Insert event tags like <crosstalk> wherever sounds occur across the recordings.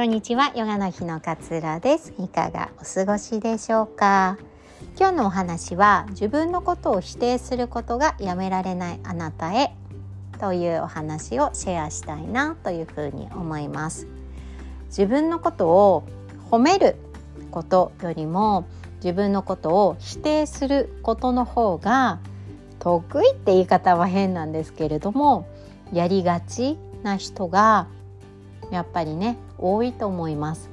こんにちはヨガの日の勝浦です。いかがお過ごしでしょうか？今日のお話は自分のことを否定することがやめられないあなたへというお話をシェアしたいなというふうに思います。自分のことを褒めることよりも自分のことを否定することの方が得意って言い方は変なんですけれどもやりがちな人がやっぱりね多いと思います。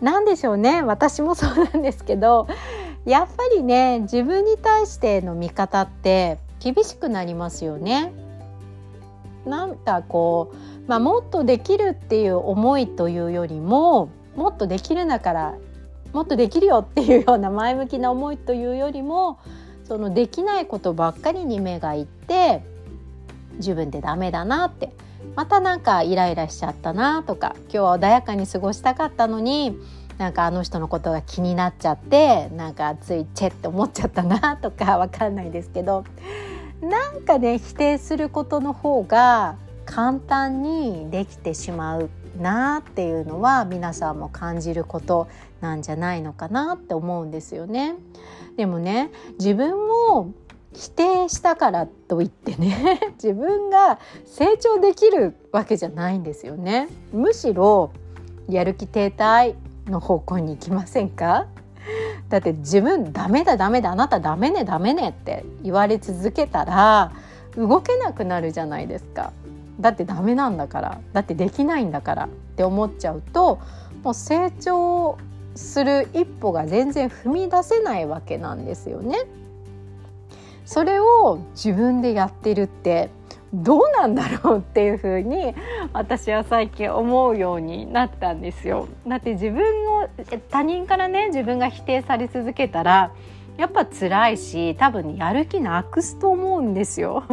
なんでしょうね私もそうなんですけど <laughs> やっぱりね自分に対しての見方って厳しくなりますよね。なんかこう、まあ、もっとできるっていう思いというよりももっとできるんだからもっとできるよっていうような前向きな思いというよりもそのできないことばっかりに目がいって自分でダメだなってまたなんかイライラしちゃったなとか今日は穏やかに過ごしたかったのになんかあの人のことが気になっちゃってなんかついチェって思っちゃったなとか <laughs> わかんないですけどなんかね否定することの方が簡単にできてしまうなっていうのは皆さんも感じることなんじゃないのかなって思うんですよね。でもね自分を否定したからといってね <laughs> 自分が成長できるわけじゃないんですよね。むしろやる気停滞の方向に行きませんか？だって自分ダメだダメだあなたダメねダメねって言われ続けたら動けなくなるじゃないですか。だってダメなんだからだってできないんだからって思っちゃうともう成長する一歩が全然踏み出せないわけなんですよね。それを自分でやってるってどうなんだろうっていうふうに私は最近思うようになったんですよ。だって自分を他人からね自分が否定され続けたらやっぱ辛いし多分やる気なくすと思うんですよ。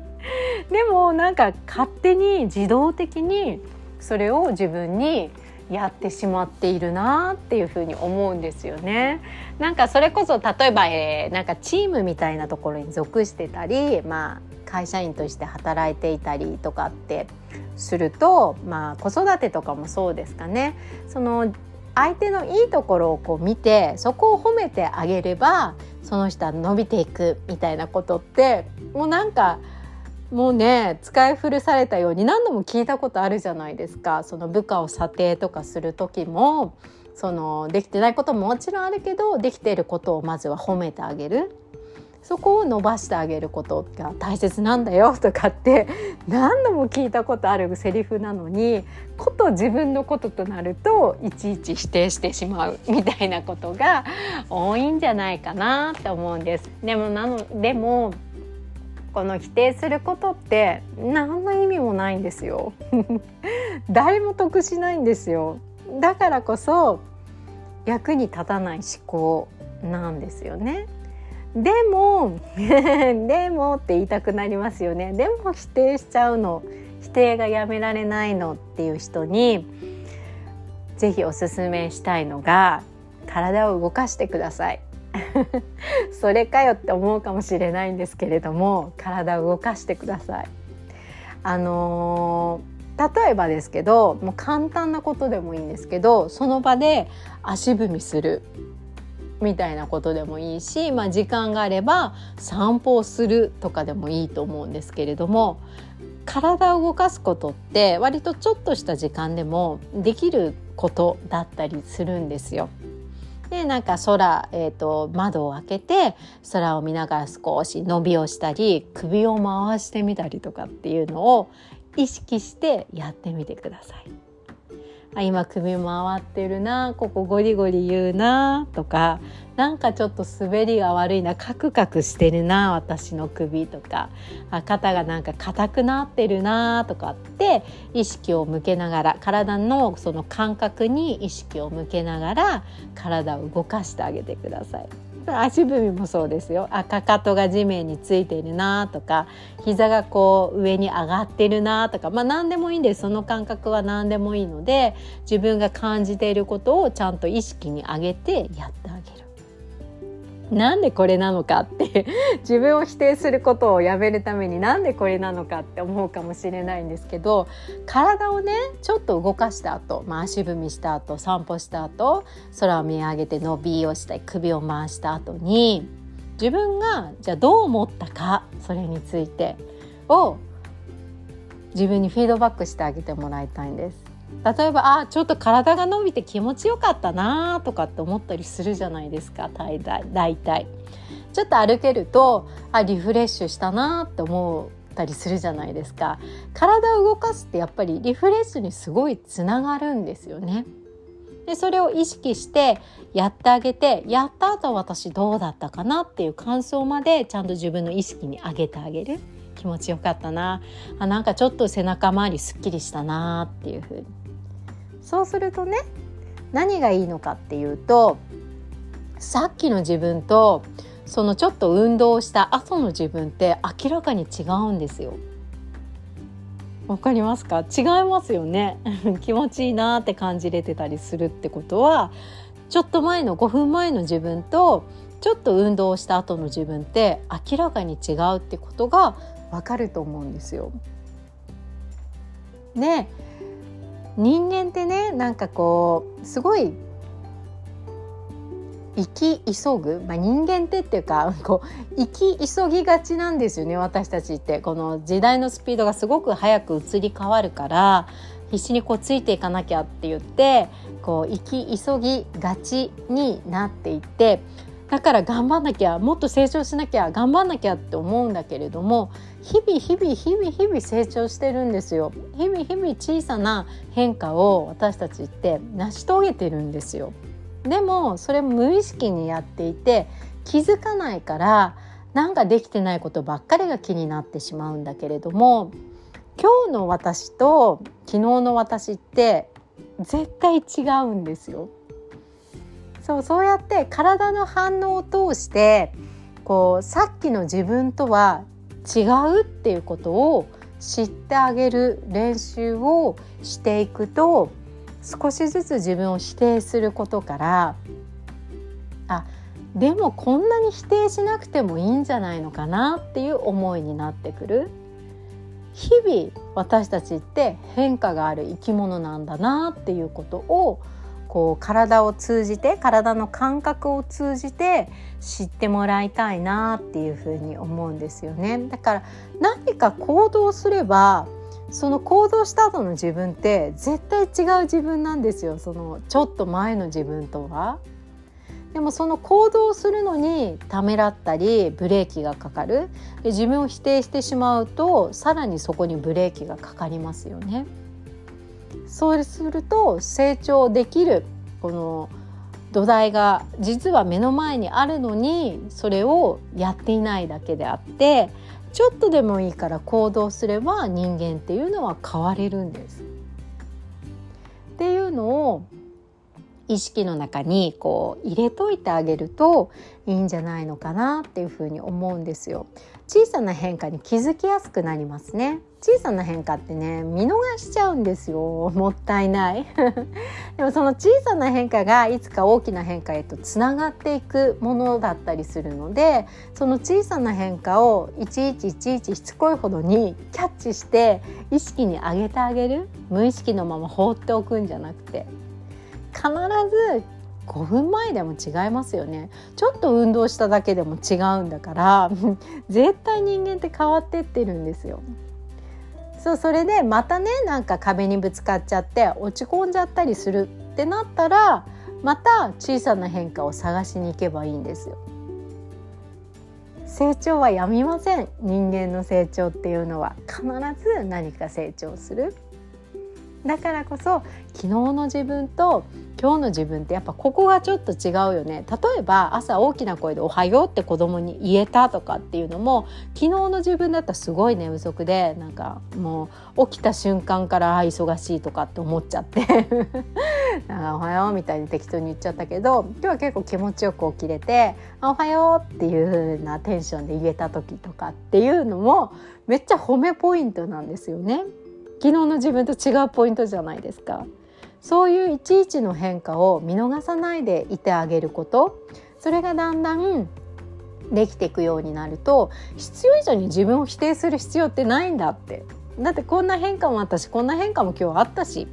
<laughs> でもなんか勝手に自動的にそれを自分にやってしまっているなっていうふうに思うんですよね。なんかそれこそ例えば、えー、なんかチームみたいなところに属してたり、まあ、会社員として働いていたりとかってすると、まあ、子育てとかもそうですかね。その相手のいいところをこう見てそこを褒めてあげればその人は伸びていくみたいなことってもうなんかもうね使い古されたように何度も聞いたことあるじゃないですかその部下を査定とかする時もそのできてないことももちろんあるけどできていることをまずは褒めてあげるそこを伸ばしてあげることが大切なんだよとかって <laughs> 何度も聞いたことあるセリフなのにこと自分のこととなるといちいち否定してしまうみたいなことが多いんじゃないかなって思うんです。でもなのでもこの否定することって何の意味もないんですよ。<laughs> 誰も得しないんですよ。だからこそ役に立たない思考なんですよね。でも <laughs> でもって言いたくなりますよね。でも否定しちゃうの。否定がやめられないのっていう人にぜひおすすめしたいのが体を動かしてください。<laughs> それかよって思うかもしれないんですけれども体を動かしてください。あのー、例えばですけどもう簡単なことでもいいんですけどその場で足踏みするみたいなことでもいいし、まあ、時間があれば散歩をするとかでもいいと思うんですけれども体を動かすことって割とちょっとした時間でもできることだったりするんですよ。でなんか空、えーと、窓を開けて空を見ながら少し伸びをしたり首を回してみたりとかっていうのを意識してやってみてください。あ今首回ってるなここゴリゴリ言うなとかなんかちょっと滑りが悪いなカクカクしてるな私の首とかあ肩がなんか硬くなってるなとかって意識を向けながら体のその感覚に意識を向けながら体を動かしてあげてください。足踏みもそうですよあかかとが地面についているなとか膝がこう上に上がってるなとかまあ何でもいいんですその感覚は何でもいいので自分が感じていることをちゃんと意識に上げてやってあげる。なんでこれなのかって <laughs> 自分を否定することをやめるためになんでこれなのかって思うかもしれないんですけど体をねちょっと動かした後、まあ、足踏みした後散歩した後空を見上げて伸びをしたり首を回した後に自分がじゃあどう思ったかそれについてを自分にフィードバックしてあげてもらいたいんです。例えばあちょっと体が伸びて気持ちよかったなとかって思ったりするじゃないですか。大体大体。ちょっと歩けるとあリフレッシュしたなって思ったりするじゃないですか。体を動かすってやっぱりリフレッシュにすごいつながるんですよね。でそれを意識してやってあげてやった後私どうだったかなっていう感想までちゃんと自分の意識に上げてあげる。気持ちよかったな。あなんかちょっと背中周りすっきりしたなっていうふうに。そうするとね何がいいのかっていうとさっきの自分とそのちょっと運動した後の自分って明らかに違うんですよ。わかりますか？違いますよね。<laughs> 気持ちいいなって感じれてたりするってことはちょっと前の5分前の自分とちょっと運動した後の自分って明らかに違うってことがわかると思うんですよ。ね人間ってねなんかこうすごい生き急ぐ、まあ、人間ってっていうか <laughs> こう生き急ぎがちなんですよね私たちってこの時代のスピードがすごく早く移り変わるから必死にこうついていかなきゃって言ってこう生き急ぎがちになっていってだから頑張んなきゃもっと成長しなきゃ頑張んなきゃって思うんだけれども日々日々日々日々成長してるんですよ。日々日々小さな変化を私たちって成し遂げてるんですよ。でもそれ無意識にやっていて気づかないからなんかできてないことばっかりが気になってしまうんだけれども今日の私と昨日の私って絶対違うんですよ。そうそうやって体の反応を通してこうさっきの自分とは違うっていうことを知ってあげる練習をしていくと少しずつ自分を否定することからあでもこんなに否定しなくてもいいんじゃないのかなっていう思いになってくる。日々私たちって変化がある生き物なんだなっていうことをこう体を通じて体の感覚を通じて知ってもらいたいなっていうふうに思うんですよね。だから何か行動すればその行動した後の自分って絶対違う自分なんですよそのちょっと前の自分とは。でもその行動するのにためらったりブレーキがかかるで自分を否定してしまうとさらにそこにブレーキがかかりますよね。そうすると成長できるこの土台が実は目の前にあるのにそれをやっていないだけであってちょっとでもいいから行動すれば人間っていうのは変われるんです。っていうのを意識の中にこう入れといてあげるといいんじゃないのかなっていうふうに思うんですよ。小さな変化に気づきやすくなりますね。小さな変化ってね見逃しちゃうんですよ。もったいない。<laughs> でもその小さな変化がいつか大きな変化へとつながっていくものだったりするのでその小さな変化をいちいちいちいちしつこいほどにキャッチして意識に上げてあげる。無意識のまま放っておくんじゃなくて必ず5分前でも違いますよね。ちょっと運動しただけでも違うんだから <laughs> 絶対人間って変わってってるんですよ。そうそれでまたねなんか壁にぶつかっちゃって落ち込んじゃったりするってなったらまた小さな変化を探しに行けばいいんですよ。成長はやみません。人間の成長っていうのは。必ず何か成長する。だからこそ昨日の自分と今日の自分ってやっぱここがちょっと違うよね例えば朝大きな声で「おはよう」って子供に言えたとかっていうのも昨日の自分だったらすごい寝不足でなんかもう起きた瞬間から忙しいとかって思っちゃって <laughs> なんか「おはよう」みたいに適当に言っちゃったけど今日は結構気持ちよく起きれて「おはよう」っていう風なテンションで言えた時とかっていうのもめっちゃ褒めポイントなんですよね。昨日の自分と違うポイントじゃないですか。そういういちいちの変化を見逃さないでいてあげること。それがだんだんできていくようになると必要以上に自分を否定する必要ってないんだって。だってこんな変化もあったしこんな変化も今日あったし。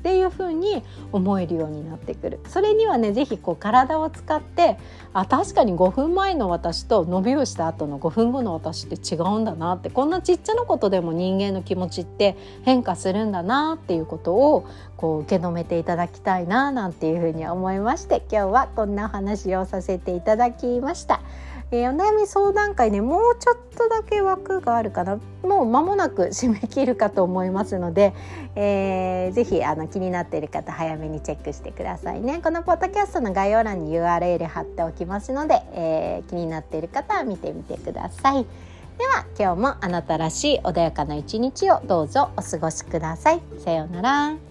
っていう風に思えるようになってくるそれにはね是非体を使ってあ確かに5分前の私と伸びをした後の5分後の私って違うんだなってこんなちっちゃなことでも人間の気持ちって変化するんだなっていうことをこう受け止めていただきたいななんていうふうに思いまして今日はこんなお話をさせていただきました。えー、お悩み相談会ねもうちょっとだけ枠があるかな。もう間もなく締め切るかと思いますので、えー、ぜひあの気になっている方早めにチェックしてくださいね。このポッドキャストの概要欄に URL 貼っておきますので、えー、気になっている方は見てみてください。では今日もあなたらしい穏やかな一日をどうぞお過ごしください。さようなら。